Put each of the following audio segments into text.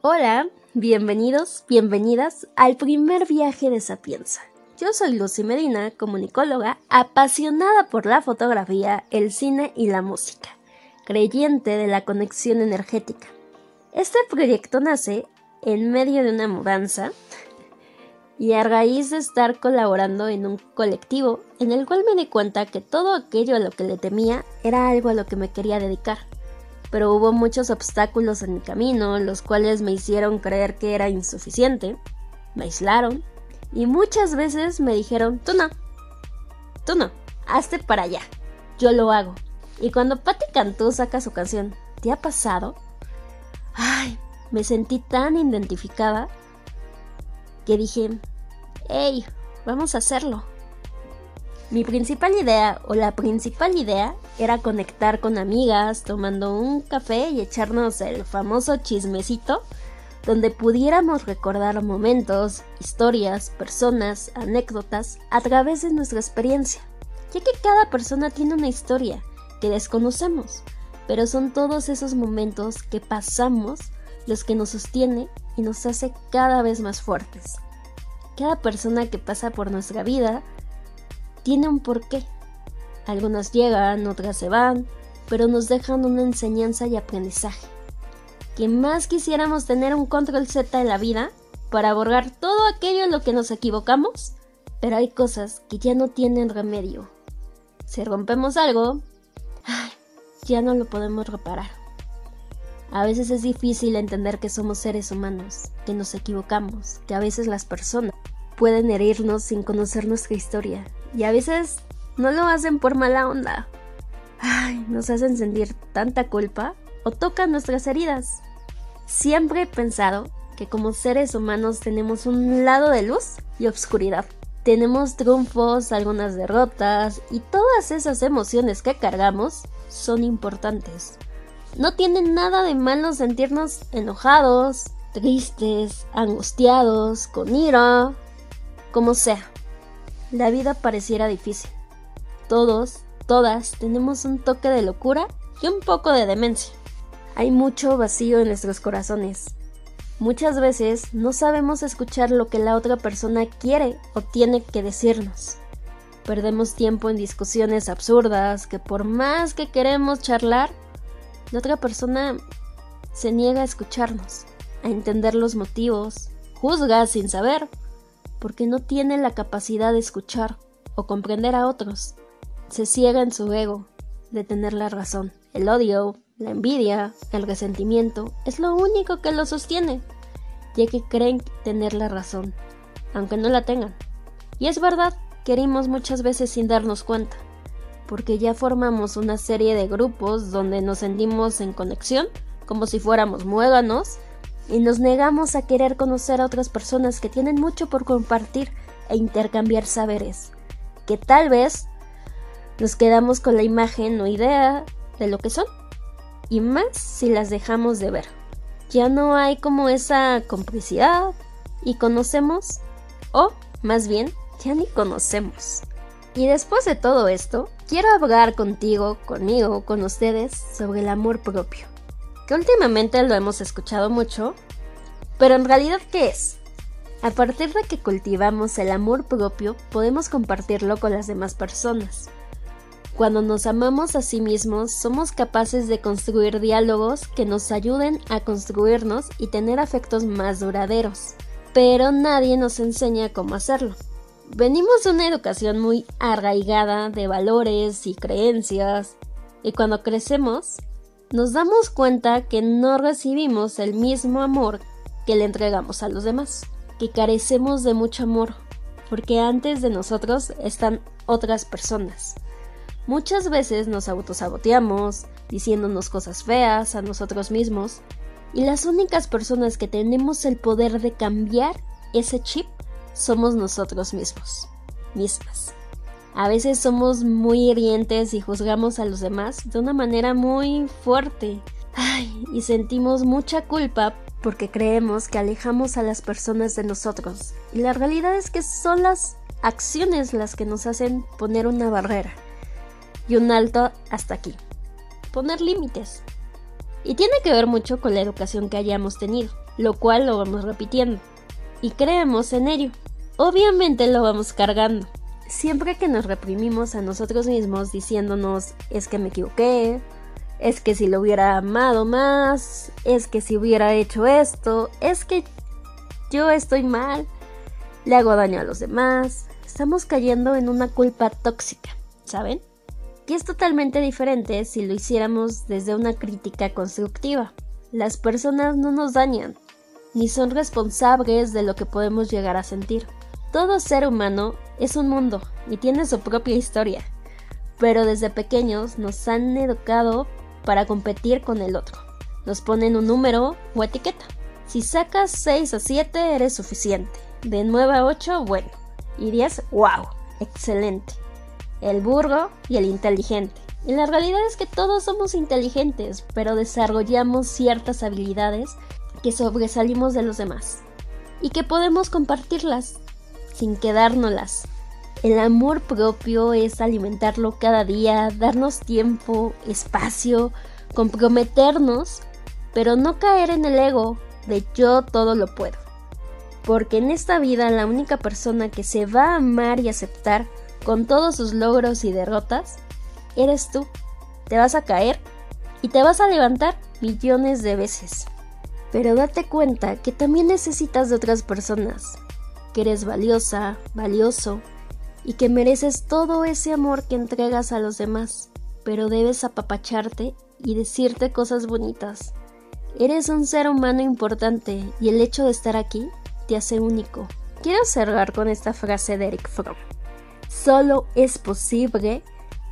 Hola, bienvenidos, bienvenidas al primer viaje de Sapienza. Yo soy Lucy Medina, comunicóloga, apasionada por la fotografía, el cine y la música, creyente de la conexión energética. Este proyecto nace en medio de una mudanza y a raíz de estar colaborando en un colectivo en el cual me di cuenta que todo aquello a lo que le temía era algo a lo que me quería dedicar pero hubo muchos obstáculos en mi camino, los cuales me hicieron creer que era insuficiente, me aislaron y muchas veces me dijeron, tú no, tú no, hazte para allá, yo lo hago. Y cuando Patti Cantú saca su canción, ¿te ha pasado? Ay, me sentí tan identificada que dije, hey, vamos a hacerlo. Mi principal idea, o la principal idea, era conectar con amigas, tomando un café y echarnos el famoso chismecito, donde pudiéramos recordar momentos, historias, personas, anécdotas a través de nuestra experiencia, ya que cada persona tiene una historia que desconocemos, pero son todos esos momentos que pasamos los que nos sostiene y nos hace cada vez más fuertes. Cada persona que pasa por nuestra vida tiene un porqué. Algunas llegan, otras se van, pero nos dejan una enseñanza y aprendizaje. Que más quisiéramos tener un control Z en la vida para borrar todo aquello en lo que nos equivocamos, pero hay cosas que ya no tienen remedio. Si rompemos algo, ya no lo podemos reparar. A veces es difícil entender que somos seres humanos, que nos equivocamos, que a veces las personas pueden herirnos sin conocer nuestra historia y a veces no lo hacen por mala onda. Ay, nos hacen sentir tanta culpa o tocan nuestras heridas. Siempre he pensado que como seres humanos tenemos un lado de luz y obscuridad. Tenemos triunfos, algunas derrotas y todas esas emociones que cargamos son importantes. No tiene nada de malo sentirnos enojados, tristes, angustiados, con ira, como sea la vida pareciera difícil. Todos, todas, tenemos un toque de locura y un poco de demencia. Hay mucho vacío en nuestros corazones. Muchas veces no sabemos escuchar lo que la otra persona quiere o tiene que decirnos. Perdemos tiempo en discusiones absurdas que por más que queremos charlar, la otra persona se niega a escucharnos, a entender los motivos, juzga sin saber porque no tiene la capacidad de escuchar o comprender a otros. Se ciega en su ego de tener la razón. El odio, la envidia, el resentimiento es lo único que lo sostiene, ya que creen tener la razón, aunque no la tengan. Y es verdad querimos muchas veces sin darnos cuenta, porque ya formamos una serie de grupos donde nos sentimos en conexión, como si fuéramos muéganos, y nos negamos a querer conocer a otras personas que tienen mucho por compartir e intercambiar saberes, que tal vez nos quedamos con la imagen o idea de lo que son, y más si las dejamos de ver. Ya no hay como esa complicidad y conocemos, o más bien, ya ni conocemos. Y después de todo esto, quiero hablar contigo, conmigo, con ustedes sobre el amor propio que últimamente lo hemos escuchado mucho, pero en realidad ¿qué es? A partir de que cultivamos el amor propio, podemos compartirlo con las demás personas. Cuando nos amamos a sí mismos, somos capaces de construir diálogos que nos ayuden a construirnos y tener afectos más duraderos. Pero nadie nos enseña cómo hacerlo. Venimos de una educación muy arraigada de valores y creencias, y cuando crecemos, nos damos cuenta que no recibimos el mismo amor que le entregamos a los demás, que carecemos de mucho amor, porque antes de nosotros están otras personas. Muchas veces nos autosaboteamos, diciéndonos cosas feas a nosotros mismos, y las únicas personas que tenemos el poder de cambiar ese chip somos nosotros mismos, mismas. A veces somos muy hirientes y juzgamos a los demás de una manera muy fuerte. Ay, y sentimos mucha culpa porque creemos que alejamos a las personas de nosotros. Y la realidad es que son las acciones las que nos hacen poner una barrera y un alto hasta aquí. Poner límites. Y tiene que ver mucho con la educación que hayamos tenido, lo cual lo vamos repitiendo. Y creemos en ello. Obviamente lo vamos cargando. Siempre que nos reprimimos a nosotros mismos diciéndonos es que me equivoqué, es que si lo hubiera amado más, es que si hubiera hecho esto, es que yo estoy mal, le hago daño a los demás, estamos cayendo en una culpa tóxica, ¿saben? Que es totalmente diferente si lo hiciéramos desde una crítica constructiva. Las personas no nos dañan, ni son responsables de lo que podemos llegar a sentir. Todo ser humano es un mundo y tiene su propia historia, pero desde pequeños nos han educado para competir con el otro. Nos ponen un número o etiqueta. Si sacas 6 o 7 eres suficiente. De 9 a 8, bueno. Y 10, wow, excelente. El burro y el inteligente. Y la realidad es que todos somos inteligentes, pero desarrollamos ciertas habilidades que sobresalimos de los demás. Y que podemos compartirlas sin quedárnoslas. El amor propio es alimentarlo cada día, darnos tiempo, espacio, comprometernos, pero no caer en el ego de yo todo lo puedo. Porque en esta vida la única persona que se va a amar y aceptar con todos sus logros y derrotas, eres tú. Te vas a caer y te vas a levantar millones de veces. Pero date cuenta que también necesitas de otras personas, que eres valiosa, valioso, y que mereces todo ese amor que entregas a los demás, pero debes apapacharte y decirte cosas bonitas. Eres un ser humano importante y el hecho de estar aquí te hace único. Quiero cerrar con esta frase de Eric Fromm. Solo es posible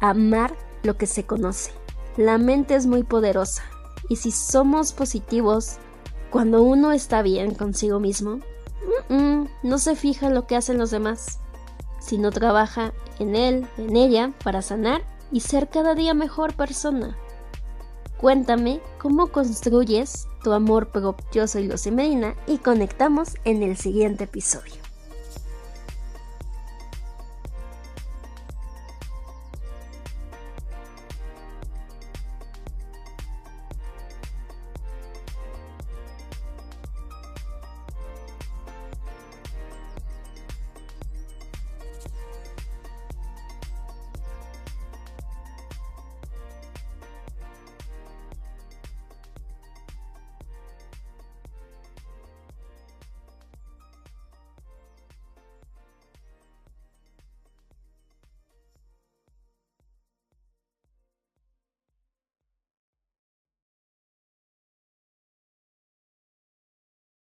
amar lo que se conoce. La mente es muy poderosa y si somos positivos, cuando uno está bien consigo mismo, no se fija en lo que hacen los demás sino trabaja en él, en ella, para sanar y ser cada día mejor persona. Cuéntame cómo construyes tu amor propio. Yo soy Lucy Medina y conectamos en el siguiente episodio.